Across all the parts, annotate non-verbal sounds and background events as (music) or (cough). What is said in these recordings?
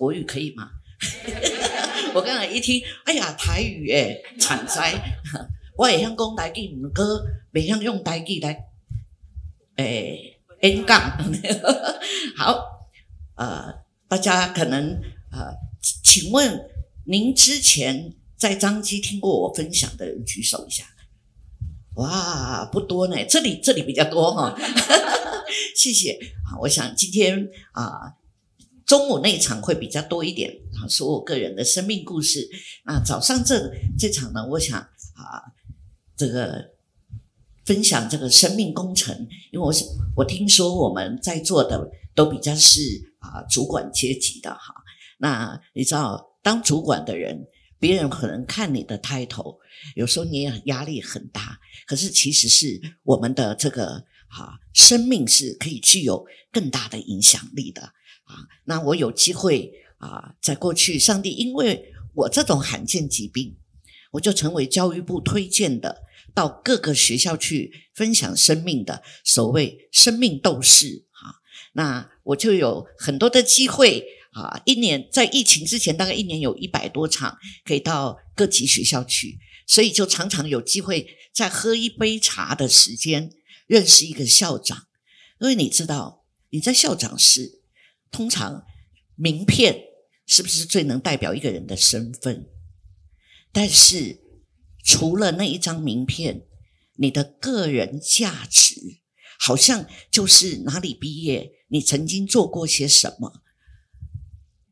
国语可以吗？(laughs) 我刚才一听，哎呀，台语哎，惨灾！(laughs) 我也想讲台语，唔过未想用台语来诶演讲。(laughs) 好，呃，大家可能呃，请问您之前在张基听过我分享的人举手一下。哇，不多呢，这里这里比较多哈。谢谢。啊，我想今天啊。呃中午那一场会比较多一点啊，说我个人的生命故事。啊，早上这这场呢，我想啊，这个分享这个生命工程，因为我是我听说我们在座的都比较是啊主管阶级的哈。那你知道，当主管的人，别人可能看你的 title，有时候你也压力很大。可是其实是我们的这个啊生命是可以具有更大的影响力的。啊，那我有机会啊，在过去，上帝因为我这种罕见疾病，我就成为教育部推荐的，到各个学校去分享生命的所谓生命斗士啊。那我就有很多的机会啊，一年在疫情之前，大概一年有一百多场，可以到各级学校去，所以就常常有机会在喝一杯茶的时间认识一个校长，因为你知道你在校长室。通常，名片是不是最能代表一个人的身份？但是，除了那一张名片，你的个人价值好像就是哪里毕业，你曾经做过些什么。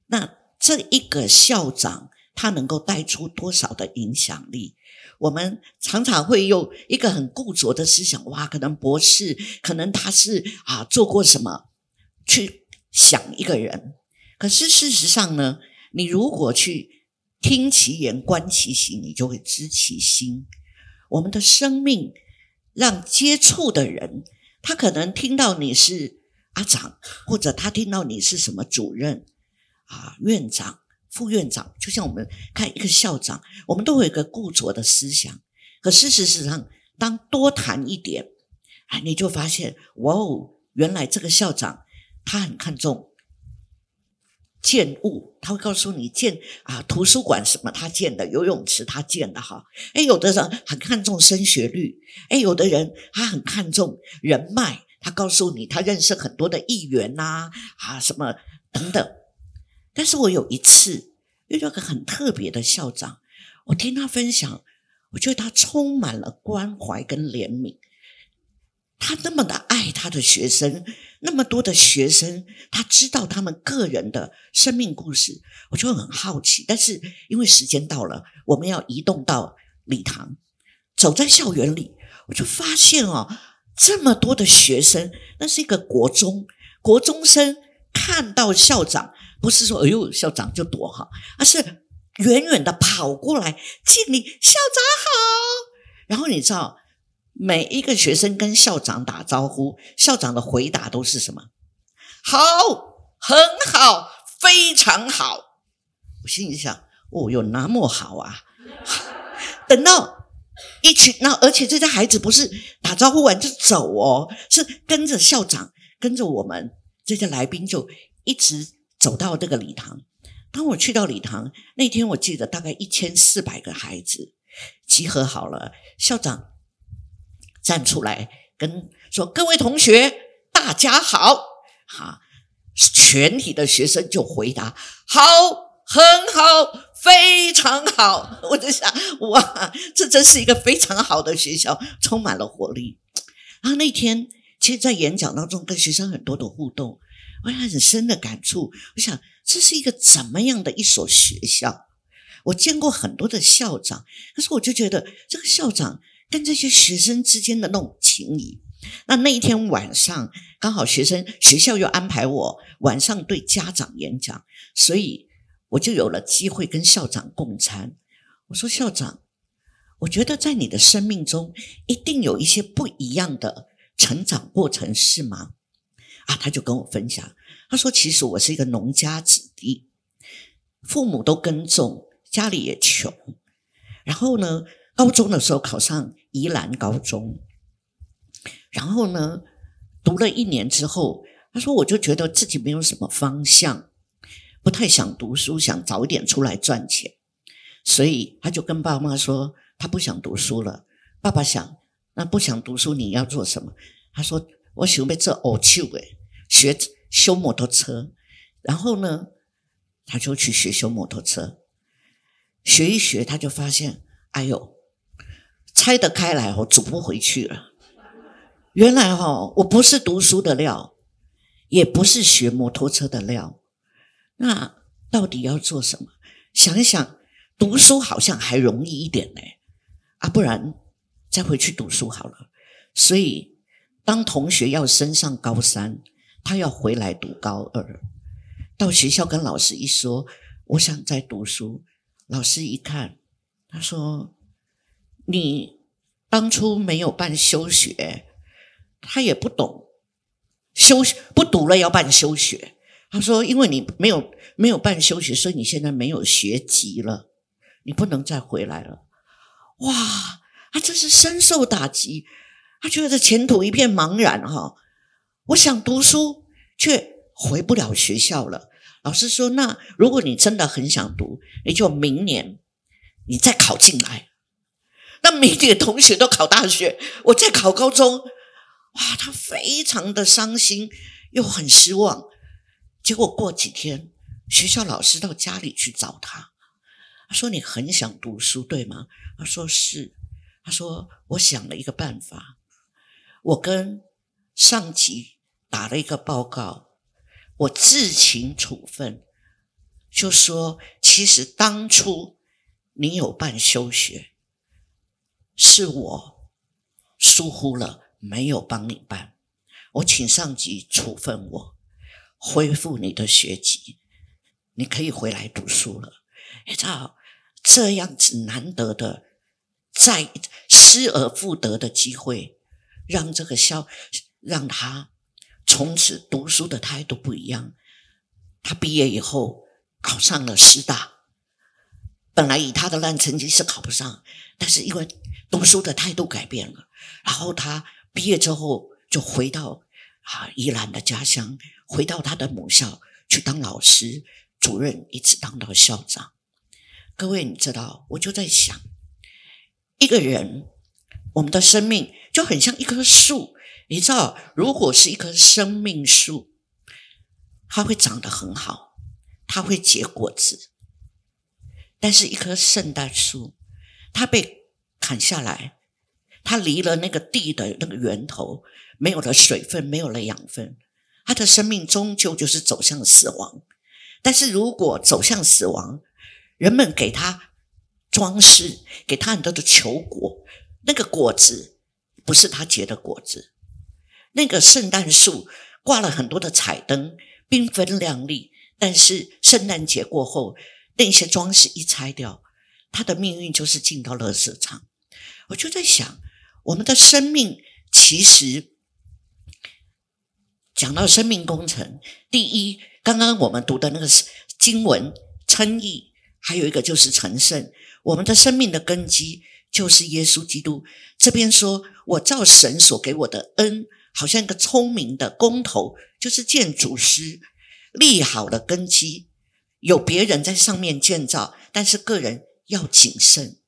那这一个校长，他能够带出多少的影响力？我们常常会用一个很固着的思想，哇，可能博士，可能他是啊做过什么去。想一个人，可是事实上呢，你如果去听其言观其行，你就会知其心。我们的生命让接触的人，他可能听到你是阿长，或者他听到你是什么主任啊、院长、副院长，就像我们看一个校长，我们都会有一个固着的思想。可事实上，当多谈一点，哎，你就发现，哇哦，原来这个校长。他很看重建物，他会告诉你建啊图书馆什么他建的，游泳池他建的哈。哎，有的人很看重升学率，哎，有的人他很看重人脉，他告诉你他认识很多的议员呐，啊什么等等。但是我有一次遇到个很特别的校长，我听他分享，我觉得他充满了关怀跟怜悯。他那么的爱他的学生，那么多的学生，他知道他们个人的生命故事，我就很好奇。但是因为时间到了，我们要移动到礼堂，走在校园里，我就发现哦，这么多的学生，那是一个国中国中生，看到校长，不是说“哎呦，校长”就躲哈，而是远远的跑过来敬礼，校长好。然后你知道。每一个学生跟校长打招呼，校长的回答都是什么？好，很好，非常好。我心里想，哦，有那么好啊？(laughs) 等到一群，那而且这些孩子不是打招呼完就走哦，是跟着校长，跟着我们这些来宾，就一直走到这个礼堂。当我去到礼堂那天，我记得大概一千四百个孩子集合好了，校长。站出来跟说：“各位同学，大家好！”哈，全体的学生就回答：“好，很好，非常好。(laughs) ”我就想，哇，这真是一个非常好的学校，充满了活力。然后那天，其实，在演讲当中跟学生很多的互动，我有很深的感触。我想，这是一个怎么样的一所学校？我见过很多的校长，可是我就觉得这个校长。跟这些学生之间的那种情谊，那那一天晚上刚好学生学校又安排我晚上对家长演讲，所以我就有了机会跟校长共餐。我说：“校长，我觉得在你的生命中一定有一些不一样的成长过程，是吗？”啊，他就跟我分享，他说：“其实我是一个农家子弟，父母都耕种，家里也穷，然后呢，高中的时候考上。”宜兰高中，然后呢，读了一年之后，他说：“我就觉得自己没有什么方向，不太想读书，想早一点出来赚钱，所以他就跟爸妈说，他不想读书了。爸爸想，那不想读书，你要做什么？他说：我想要做奥修诶，学修摩托车。然后呢，他就去学修摩托车，学一学，他就发现，哎呦，拆得开来哦，走不回去了。原来哈、哦，我不是读书的料。”也不是学摩托车的料，那到底要做什么？想一想，读书好像还容易一点呢，啊，不然再回去读书好了。所以，当同学要升上高三，他要回来读高二，到学校跟老师一说，我想再读书，老师一看，他说：“你当初没有办休学，他也不懂。”休不读了，要办休学。他说：“因为你没有没有办休学，所以你现在没有学籍了，你不能再回来了。”哇，他真是深受打击，他觉得前途一片茫然哈。我想读书，却回不了学校了。老师说：“那如果你真的很想读，你就明年你再考进来。那明年同学都考大学，我再考高中。”哇，他非常的伤心，又很失望。结果过几天，学校老师到家里去找他，他说：“你很想读书，对吗？”他说：“是。”他说：“我想了一个办法，我跟上级打了一个报告，我自请处分，就说其实当初你有办休学，是我疏忽了。”没有帮你办，我请上级处分我，恢复你的学籍，你可以回来读书了。你知道这样子难得的再失而复得的机会，让这个萧让他从此读书的态度不一样。他毕业以后考上了师大，本来以他的烂成绩是考不上，但是因为读书的态度改变了，然后他。毕业之后，就回到啊宜兰的家乡，回到他的母校去当老师、主任，一直当到校长。各位，你知道，我就在想，一个人，我们的生命就很像一棵树。你知道，如果是一棵生命树，它会长得很好，它会结果子。但是，一棵圣诞树，它被砍下来。它离了那个地的那个源头，没有了水分，没有了养分，它的生命终究就是走向死亡。但是如果走向死亡，人们给它装饰，给它很多的球果，那个果子不是它结的果子。那个圣诞树挂了很多的彩灯，缤纷亮丽，但是圣诞节过后，那些装饰一拆掉，它的命运就是进到垃圾场。我就在想。我们的生命其实讲到生命工程，第一，刚刚我们读的那个经文称义，还有一个就是成圣。我们的生命的根基就是耶稣基督。这边说，我照神所给我的恩，好像一个聪明的工头，就是建筑师，立好了根基，有别人在上面建造，但是个人要谨慎，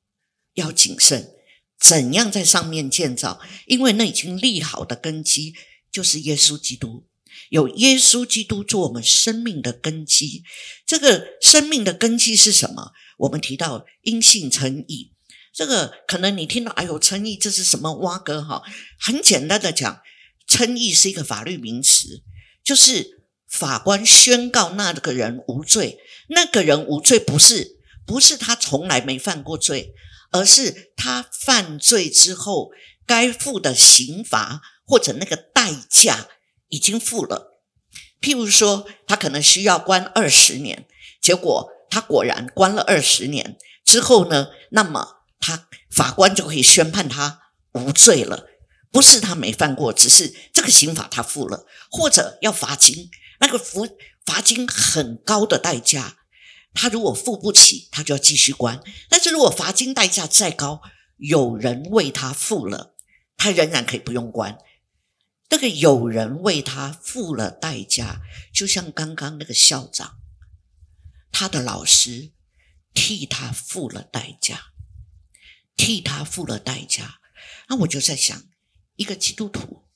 要谨慎。怎样在上面建造？因为那已经立好的根基就是耶稣基督，有耶稣基督做我们生命的根基。这个生命的根基是什么？我们提到因信称义，这个可能你听到，哎呦，称义这是什么挖哥哈？很简单的讲，称义是一个法律名词，就是法官宣告那个人无罪，那个人无罪不是不是他从来没犯过罪。而是他犯罪之后该付的刑罚或者那个代价已经付了。譬如说，他可能需要关二十年，结果他果然关了二十年之后呢，那么他法官就可以宣判他无罪了。不是他没犯过，只是这个刑罚他付了，或者要罚金，那个罚罚金很高的代价。他如果付不起，他就要继续关。但是如果罚金代价再高，有人为他付了，他仍然可以不用关。那个有人为他付了代价，就像刚刚那个校长，他的老师替他付了代价，替他付了代价。那我就在想，一个基督徒，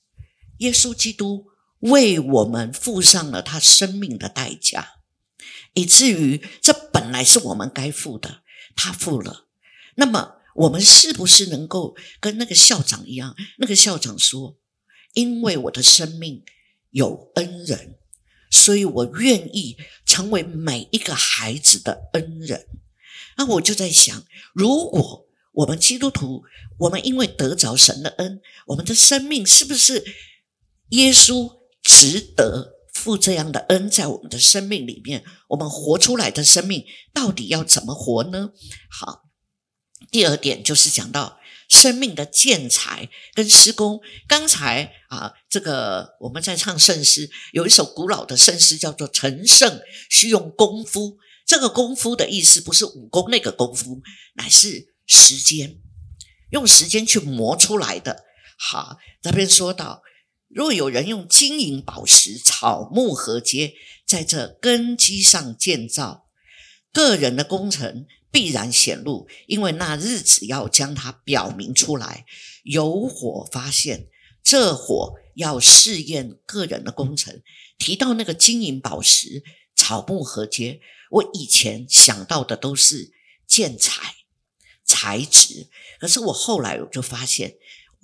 耶稣基督为我们付上了他生命的代价，以至于这本来是我们该付的，他付了。那么我们是不是能够跟那个校长一样？那个校长说：“因为我的生命有恩人，所以我愿意成为每一个孩子的恩人。”那我就在想，如果我们基督徒，我们因为得着神的恩，我们的生命是不是耶稣值得付这样的恩在我们的生命里面？我们活出来的生命到底要怎么活呢？好。第二点就是讲到生命的建材跟施工。刚才啊，这个我们在唱圣诗，有一首古老的圣诗叫做“成圣需用功夫”。这个功夫的意思不是武功那个功夫，乃是时间，用时间去磨出来的。好，这边说到，若有人用金银宝石、草木禾秸，在这根基上建造，个人的工程。必然显露，因为那日子要将它表明出来。有火发现，这火要试验个人的工程。提到那个金银宝石、草木禾秸，我以前想到的都是建材、材质，可是我后来我就发现，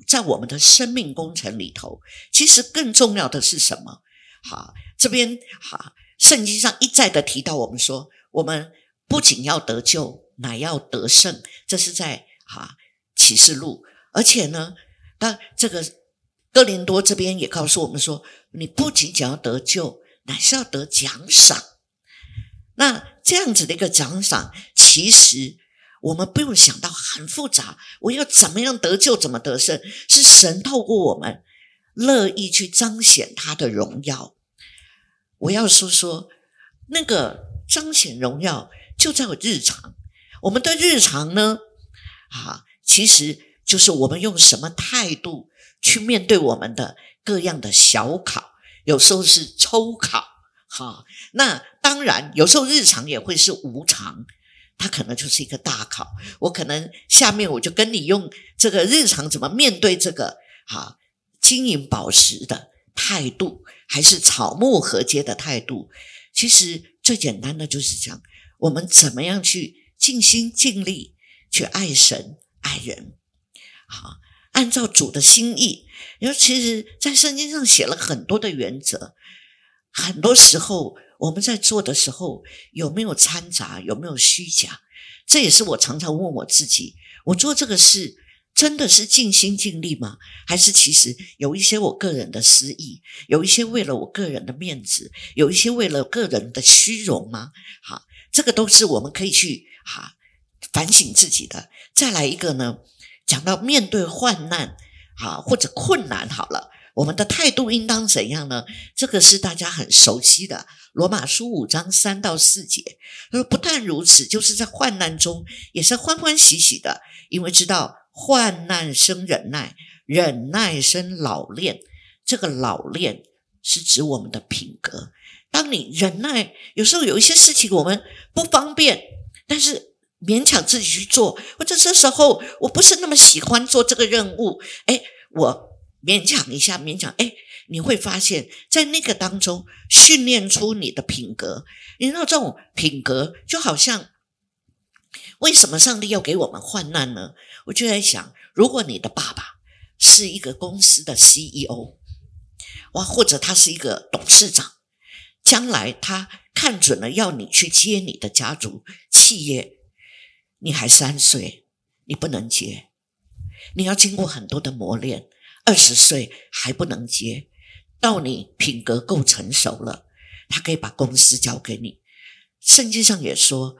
在我们的生命工程里头，其实更重要的是什么？好，这边好，圣经上一再的提到我们说，我们。不仅要得救，乃要得胜。这是在哈启示录，而且呢，当这个哥林多这边也告诉我们说，你不仅仅要得救，乃是要得奖赏。那这样子的一个奖赏，其实我们不用想到很复杂，我要怎么样得救，怎么得胜，是神透过我们乐意去彰显他的荣耀。我要说说那个彰显荣耀。就在我日常，我们的日常呢，啊，其实就是我们用什么态度去面对我们的各样的小考，有时候是抽考，哈，那当然有时候日常也会是无常，它可能就是一个大考。我可能下面我就跟你用这个日常怎么面对这个，哈，金银宝石的态度，还是草木禾秸的态度，其实最简单的就是这样。我们怎么样去尽心尽力去爱神爱人？好，按照主的心意。因为其实，在圣经上写了很多的原则。很多时候，我们在做的时候，有没有掺杂？有没有虚假？这也是我常常问我自己：我做这个事真的是尽心尽力吗？还是其实有一些我个人的私意，有一些为了我个人的面子，有一些为了个人的虚荣吗？好。这个都是我们可以去哈、反省自己的。再来一个呢，讲到面对患难啊或者困难，好了，我们的态度应当怎样呢？这个是大家很熟悉的，《罗马书》五章三到四节。他说不但如此，就是在患难中也是欢欢喜喜的，因为知道患难生忍耐，忍耐生老练。这个老练是指我们的品格。当你忍耐，有时候有一些事情我们不方便，但是勉强自己去做，或者这时候我不是那么喜欢做这个任务，诶，我勉强一下，勉强，哎，你会发现在那个当中训练出你的品格。你知道这种品格就好像，为什么上帝要给我们患难呢？我就在想，如果你的爸爸是一个公司的 CEO，哇，或者他是一个董事长。将来他看准了要你去接你的家族企业，你还三岁，你不能接，你要经过很多的磨练。二十岁还不能接，到你品格够成熟了，他可以把公司交给你。圣经上也说，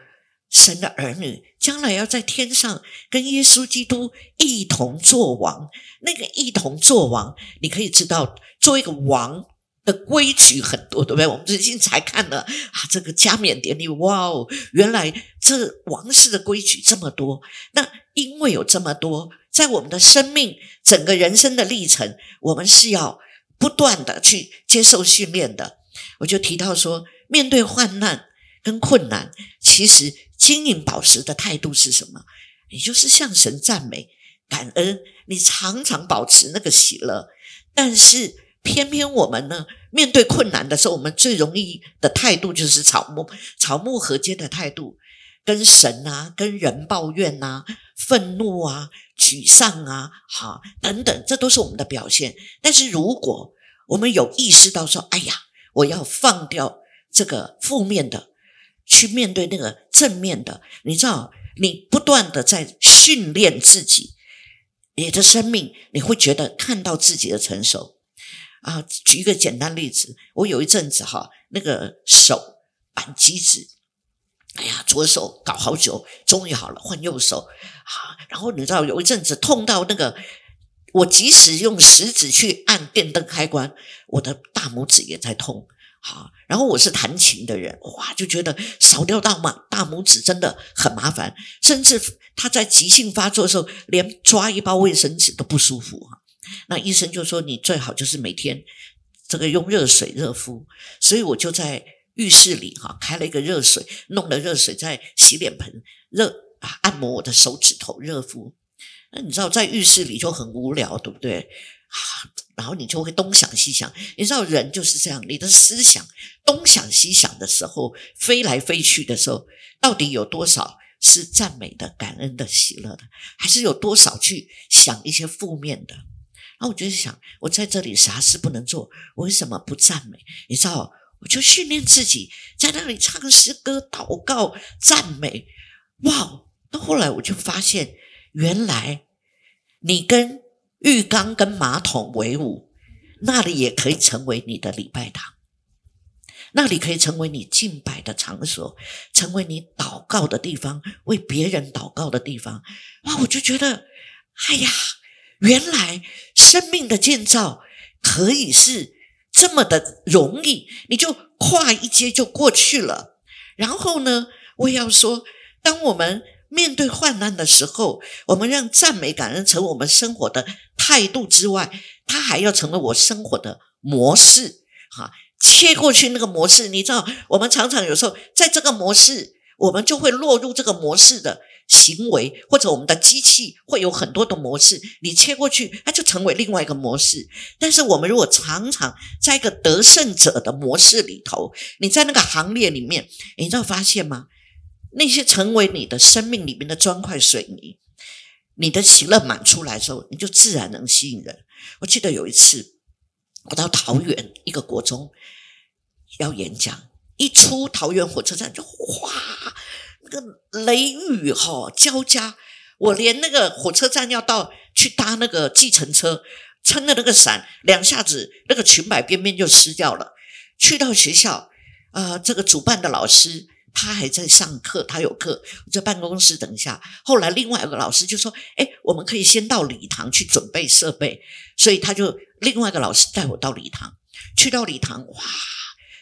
神的儿女将来要在天上跟耶稣基督一同作王。那个一同作王，你可以知道，做一个王。的规矩很多，对不对？我们最近才看了啊，这个加冕典礼，哇哦，原来这王室的规矩这么多。那因为有这么多，在我们的生命整个人生的历程，我们是要不断的去接受训练的。我就提到说，面对患难跟困难，其实金银宝石的态度是什么？也就是向神赞美、感恩，你常常保持那个喜乐。但是偏偏我们呢，面对困难的时候，我们最容易的态度就是草木草木禾秸的态度，跟神啊、跟人抱怨啊、愤怒啊、沮丧啊，好等等，这都是我们的表现。但是如果我们有意识到说，哎呀，我要放掉这个负面的，去面对那个正面的。你知道，你不断的在训练自己，你的生命，你会觉得看到自己的成熟啊。举一个简单例子，我有一阵子哈，那个手扳机子，哎呀，左手搞好久，终于好了，换右手。好，然后你知道有一阵子痛到那个。我即使用食指去按电灯开关，我的大拇指也在痛。好，然后我是弹琴的人，哇，就觉得少掉大拇大拇指真的很麻烦，甚至他在急性发作的时候，连抓一包卫生纸都不舒服啊。那医生就说，你最好就是每天这个用热水热敷，所以我就在浴室里哈开了一个热水，弄了热水在洗脸盆热啊按摩我的手指头热敷。那你知道在浴室里就很无聊，对不对？啊，然后你就会东想西想。你知道人就是这样，你的思想东想西想的时候，飞来飞去的时候，到底有多少是赞美的、感恩的、喜乐的，还是有多少去想一些负面的？然后我就想，我在这里啥事不能做，我为什么不赞美？你知道，我就训练自己在那里唱诗歌、祷告、赞美。哇！到后来我就发现。原来你跟浴缸跟马桶为伍，那里也可以成为你的礼拜堂，那里可以成为你敬拜的场所，成为你祷告的地方，为别人祷告的地方。哇！我就觉得，哎呀，原来生命的建造可以是这么的容易，你就跨一阶就过去了。然后呢，我也要说，当我们。面对患难的时候，我们让赞美感恩成为我们生活的态度之外，它还要成为我生活的模式。哈，切过去那个模式，你知道，我们常常有时候在这个模式，我们就会落入这个模式的行为，或者我们的机器会有很多的模式。你切过去，它就成为另外一个模式。但是我们如果常常在一个得胜者的模式里头，你在那个行列里面，你知道发现吗？那些成为你的生命里面的砖块水泥，你的喜乐满出来之后，你就自然能吸引人。我记得有一次，我到桃园一个国中要演讲，一出桃园火车站就哗，个雷雨哈交加，我连那个火车站要到去搭那个计程车，撑的那个伞两下子，那个裙摆边边就湿掉了。去到学校，呃，这个主办的老师。他还在上课，他有课，在办公室等一下。后来另外一个老师就说：“哎，我们可以先到礼堂去准备设备。”所以他就另外一个老师带我到礼堂。去到礼堂，哇，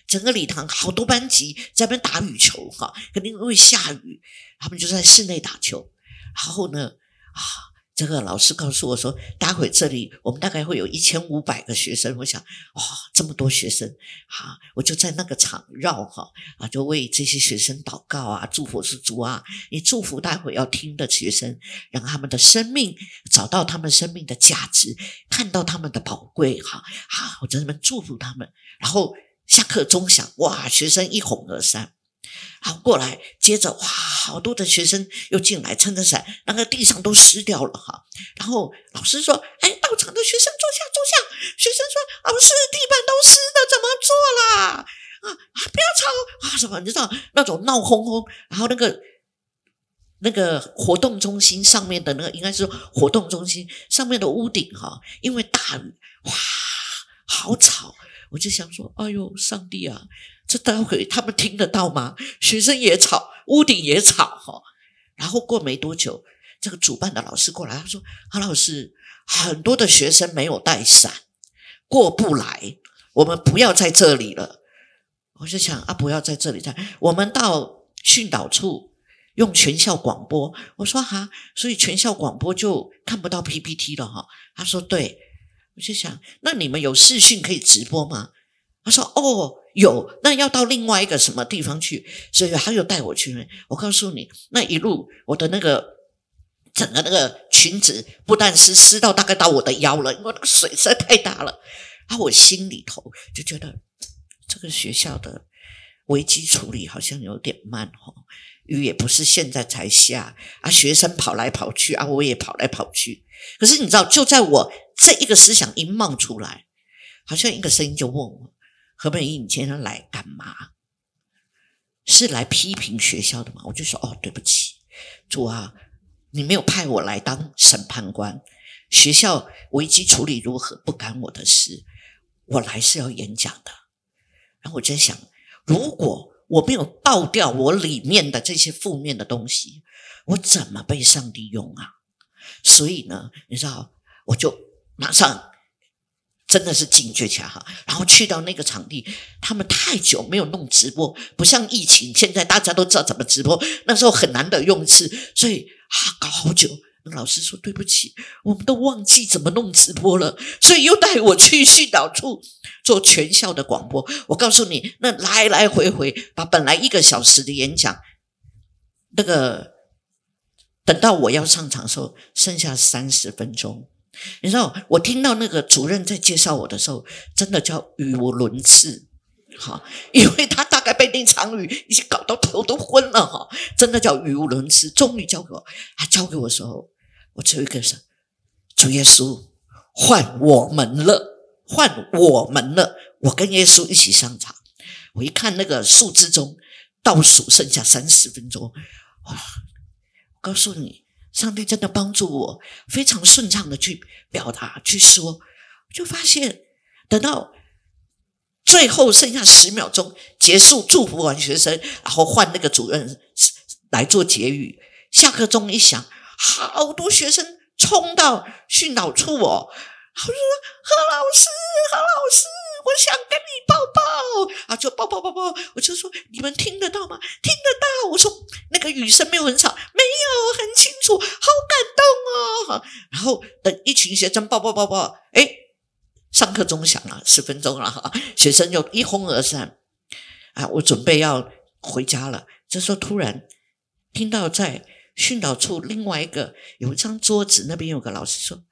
整个礼堂好多班级在那边打羽球，哈，肯定会下雨，他们就在室内打球。然后呢，啊。这个老师告诉我说，待会这里我们大概会有一千五百个学生。我想，哇，这么多学生，好，我就在那个场绕哈啊，就为这些学生祷告啊，祝福是主啊，你祝福待会要听的学生，让他们的生命找到他们生命的价值，看到他们的宝贵，哈，好，我在那边祝福他们。然后下课钟响，哇，学生一哄而散。好，过来，接着哇，好多的学生又进来撑着伞，那个地上都湿掉了哈。然后老师说：“哎，到场的学生坐下，坐下。”学生说：“老师，地板都湿的，怎么坐啦？啊，不要吵啊！什么？你知道那种闹哄哄，然后那个那个活动中心上面的那个，应该是活动中心上面的屋顶哈，因为大雨，哇，好吵。我就想说，哎呦，上帝啊！”这待会他们听得到吗？学生也吵，屋顶也吵哈。然后过没多久，这个主办的老师过来，他说：“何老师，很多的学生没有带伞，过不来，我们不要在这里了。”我就想啊，不要在这里在，我们到训导处用全校广播。我说哈，所以全校广播就看不到 PPT 了哈。他说对。我就想，那你们有视讯可以直播吗？他说：“哦，有，那要到另外一个什么地方去，所以他又带我去。我告诉你，那一路我的那个整个那个裙子不但是湿到大概到我的腰了，因为那个水实在太大了。啊，我心里头就觉得这个学校的危机处理好像有点慢哈。雨也不是现在才下啊，学生跑来跑去啊，我也跑来跑去。可是你知道，就在我这一个思想一冒出来，好像一个声音就问我。”何本义，你今天来干嘛？是来批评学校的吗？我就说哦，对不起，主啊，你没有派我来当审判官，学校危机处理如何不干我的事，我来是要演讲的。然后我就在想，如果我没有倒掉我里面的这些负面的东西，我怎么被上帝用啊？所以呢，你知道，我就马上。真的是警觉起来哈，然后去到那个场地，他们太久没有弄直播，不像疫情，现在大家都知道怎么直播。那时候很难得用一次，所以啊，搞好久。那老师说对不起，我们都忘记怎么弄直播了，所以又带我去训导处 (laughs) 做全校的广播。我告诉你，那来来回回把本来一个小时的演讲，那个等到我要上场的时候，剩下三十分钟。你知道，我听到那个主任在介绍我的时候，真的叫语无伦次，哈，因为他大概被那场雨已经搞到头都昏了，哈，真的叫语无伦次。终于交给我，他交给我的时候，我只有一个是主耶稣，换我们了，换我们了，我跟耶稣一起上场。我一看那个数字中倒数剩下三十分钟，哇，告诉你。上帝真的帮助我，非常顺畅的去表达、去说，就发现等到最后剩下十秒钟结束，祝福完学生，然后换那个主任来做结语。下课钟一响，好多学生冲到训导处哦，他说：“何老师，何老师。”我想跟你抱抱啊，就抱抱抱抱。我就说，你们听得到吗？听得到。我说那个雨声没有很吵，没有很清楚，好感动哦。然后等一群学生抱抱抱抱，哎，上课钟响了，十分钟了哈，学生就一哄而散。啊，我准备要回家了。这时候突然听到在训导处另外一个有一张桌子，那边有个老师说：“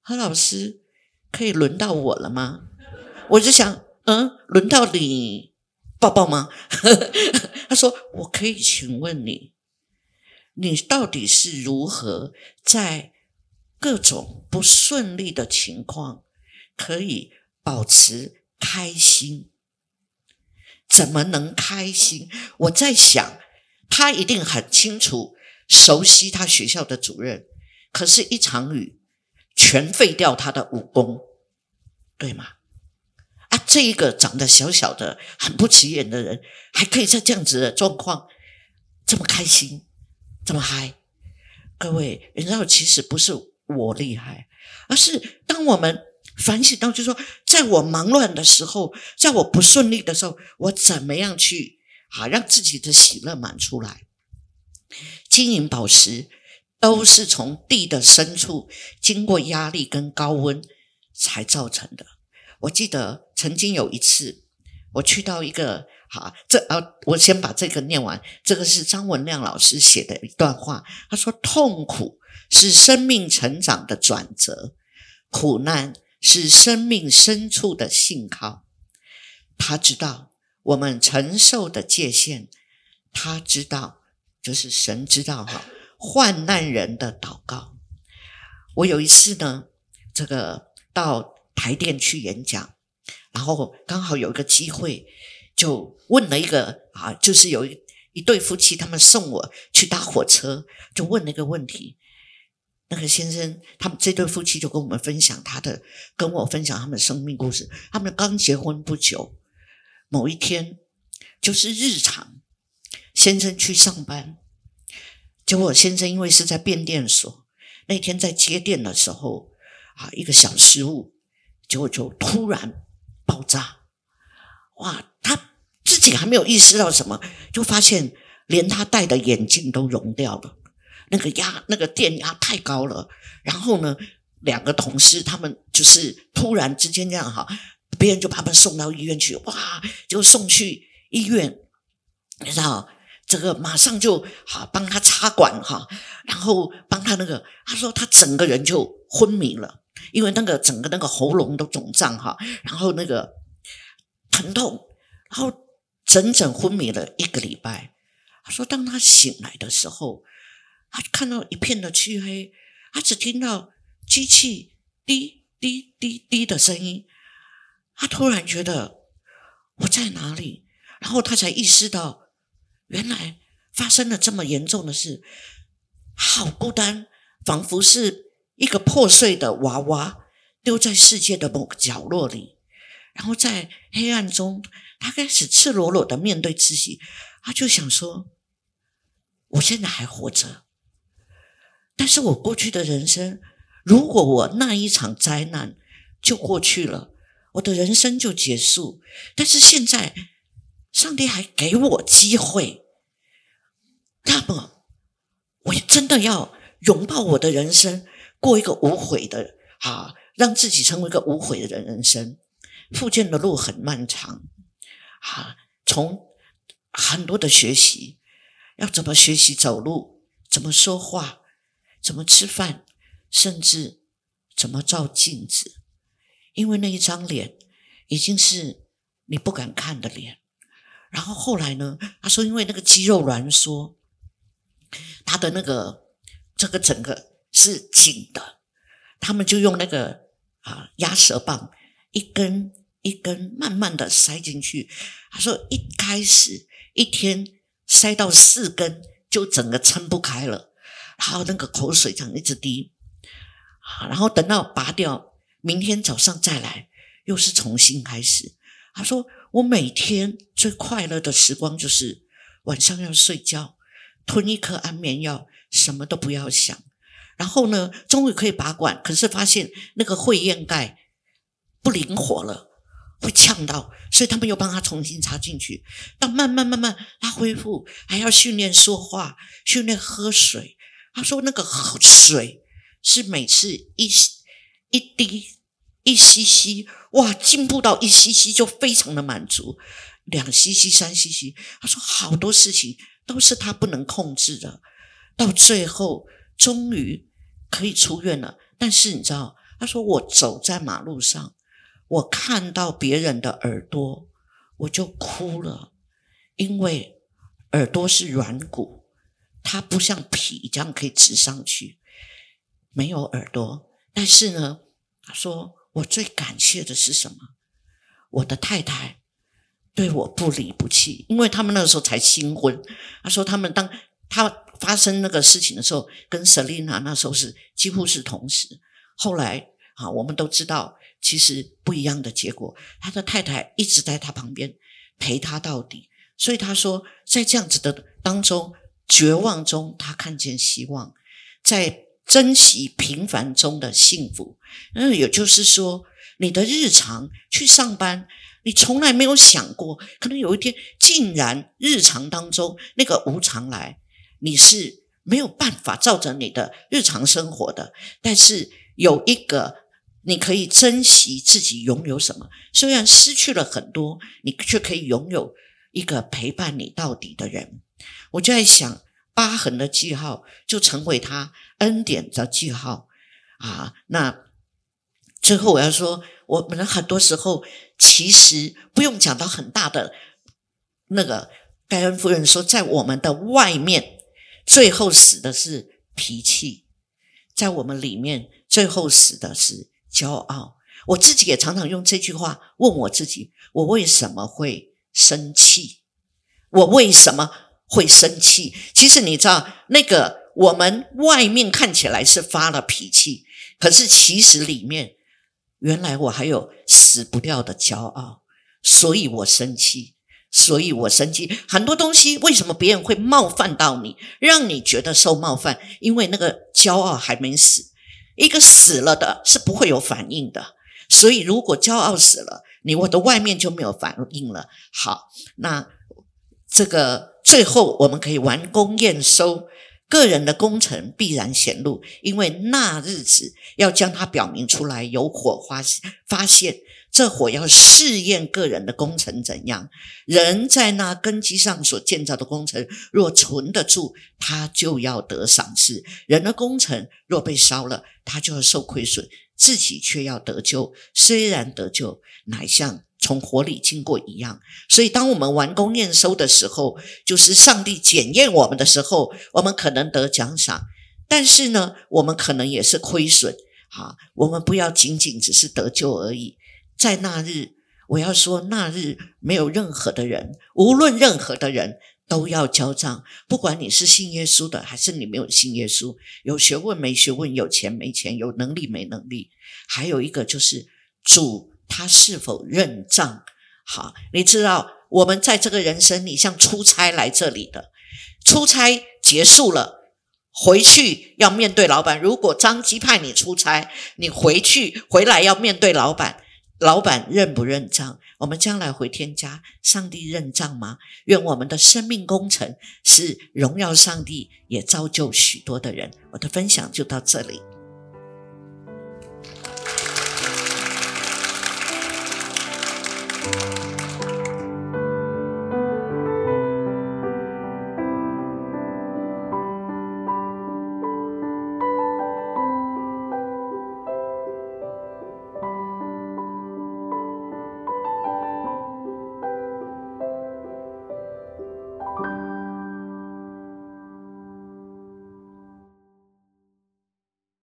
何老师，可以轮到我了吗？”我就想，嗯，轮到你抱抱吗？(laughs) 他说：“我可以请问你，你到底是如何在各种不顺利的情况可以保持开心？怎么能开心？”我在想，他一定很清楚、熟悉他学校的主任，可是，一场雨全废掉他的武功，对吗？这一个长得小小的、很不起眼的人，还可以在这样子的状况这么开心、这么嗨。各位，你知道，其实不是我厉害，而是当我们反省到，就是说，在我忙乱的时候，在我不顺利的时候，我怎么样去啊，让自己的喜乐满出来？金银宝石都是从地的深处经过压力跟高温才造成的。我记得曾经有一次，我去到一个好，这啊，我先把这个念完。这个是张文亮老师写的一段话，他说：“痛苦是生命成长的转折，苦难是生命深处的信号。他知道我们承受的界限，他知道，就是神知道哈。患难人的祷告，我有一次呢，这个到。台电去演讲，然后刚好有一个机会，就问了一个啊，就是有一一对夫妻，他们送我去搭火车，就问了一个问题。那个先生，他们这对夫妻就跟我们分享他的，跟我分享他们的生命故事。他们刚结婚不久，某一天就是日常，先生去上班，结果先生因为是在变电所，那天在接电的时候啊，一个小失误。结果就突然爆炸，哇！他自己还没有意识到什么，就发现连他戴的眼镜都融掉了。那个压，那个电压太高了。然后呢，两个同事，他们就是突然之间这样哈，别人就把他们送到医院去，哇，就送去医院，你知道，这个马上就好帮他插管哈，然后帮他那个，他说他整个人就昏迷了，因为那个整个那个喉咙都肿胀哈，然后那个疼痛，然后整整昏迷了一个礼拜。他说，当他醒来的时候，他看到一片的漆黑，他只听到。机器滴滴滴滴的声音，他突然觉得我在哪里？然后他才意识到，原来发生了这么严重的事，好孤单，仿佛是一个破碎的娃娃丢在世界的某个角落里。然后在黑暗中，他开始赤裸裸的面对自己，他就想说：我现在还活着，但是我过去的人生。如果我那一场灾难就过去了，我的人生就结束。但是现在，上帝还给我机会，那么我真的要拥抱我的人生，过一个无悔的啊，让自己成为一个无悔的人人生。复健的路很漫长啊，从很多的学习，要怎么学习走路，怎么说话，怎么吃饭。甚至怎么照镜子，因为那一张脸已经是你不敢看的脸。然后后来呢，他说因为那个肌肉挛缩，他的那个这个整个是紧的，他们就用那个啊压舌棒一根一根慢慢的塞进去。他说一开始一天塞到四根就整个撑不开了，然后那个口水这样一直滴。然后等到拔掉，明天早上再来，又是重新开始。他说：“我每天最快乐的时光就是晚上要睡觉，吞一颗安眠药，什么都不要想。然后呢，终于可以拔管，可是发现那个会厌盖不灵活了，会呛到，所以他们又帮他重新插进去。到慢慢慢慢他恢复，还要训练说话，训练喝水。他说那个水。”是每次一一滴一吸吸，哇，进步到一吸吸就非常的满足，两吸吸三吸吸，他说好多事情都是他不能控制的，到最后终于可以出院了。但是你知道，他说我走在马路上，我看到别人的耳朵，我就哭了，因为耳朵是软骨，它不像皮这样可以直上去。没有耳朵，但是呢，他说我最感谢的是什么？我的太太对我不离不弃，因为他们那个时候才新婚。他说他们当他发生那个事情的时候，跟 Selina 那时候是几乎是同时。后来啊，我们都知道其实不一样的结果。他的太太一直在他旁边陪他到底，所以他说在这样子的当中绝望中，他看见希望，在。珍惜平凡中的幸福，嗯，也就是说，你的日常去上班，你从来没有想过，可能有一天竟然日常当中那个无常来，你是没有办法照着你的日常生活的。但是有一个，你可以珍惜自己拥有什么，虽然失去了很多，你却可以拥有一个陪伴你到底的人。我就在想。疤痕的记号就成为他恩典的记号啊！那最后我要说，我们很多时候其实不用讲到很大的那个。盖恩夫人说，在我们的外面，最后死的是脾气；在我们里面，最后死的是骄傲。我自己也常常用这句话问我自己：我为什么会生气？我为什么？会生气，其实你知道，那个我们外面看起来是发了脾气，可是其实里面，原来我还有死不掉的骄傲，所以我生气，所以我生气。很多东西为什么别人会冒犯到你，让你觉得受冒犯？因为那个骄傲还没死，一个死了的是不会有反应的。所以如果骄傲死了，你我的外面就没有反应了。好，那这个。最后，我们可以完工验收，个人的工程必然显露，因为那日子要将它表明出来，有火花发现。这火要试验个人的工程怎样。人在那根基上所建造的工程，若存得住，他就要得赏赐；人的工程若被烧了，他就要受亏损，自己却要得救。虽然得救，乃像从火里经过一样。所以，当我们完工验收的时候，就是上帝检验我们的时候，我们可能得奖赏，但是呢，我们可能也是亏损。啊，我们不要仅仅只是得救而已。在那日，我要说，那日没有任何的人，无论任何的人都要交账。不管你是信耶稣的，还是你没有信耶稣，有学问没学问，有钱没钱，有能力没能力，还有一个就是主他是否认账。好，你知道我们在这个人生你，像出差来这里的，出差结束了，回去要面对老板。如果张基派你出差，你回去回来要面对老板。老板认不认账？我们将来会添加上帝认账吗？愿我们的生命工程是荣耀上帝也造就许多的人。我的分享就到这里。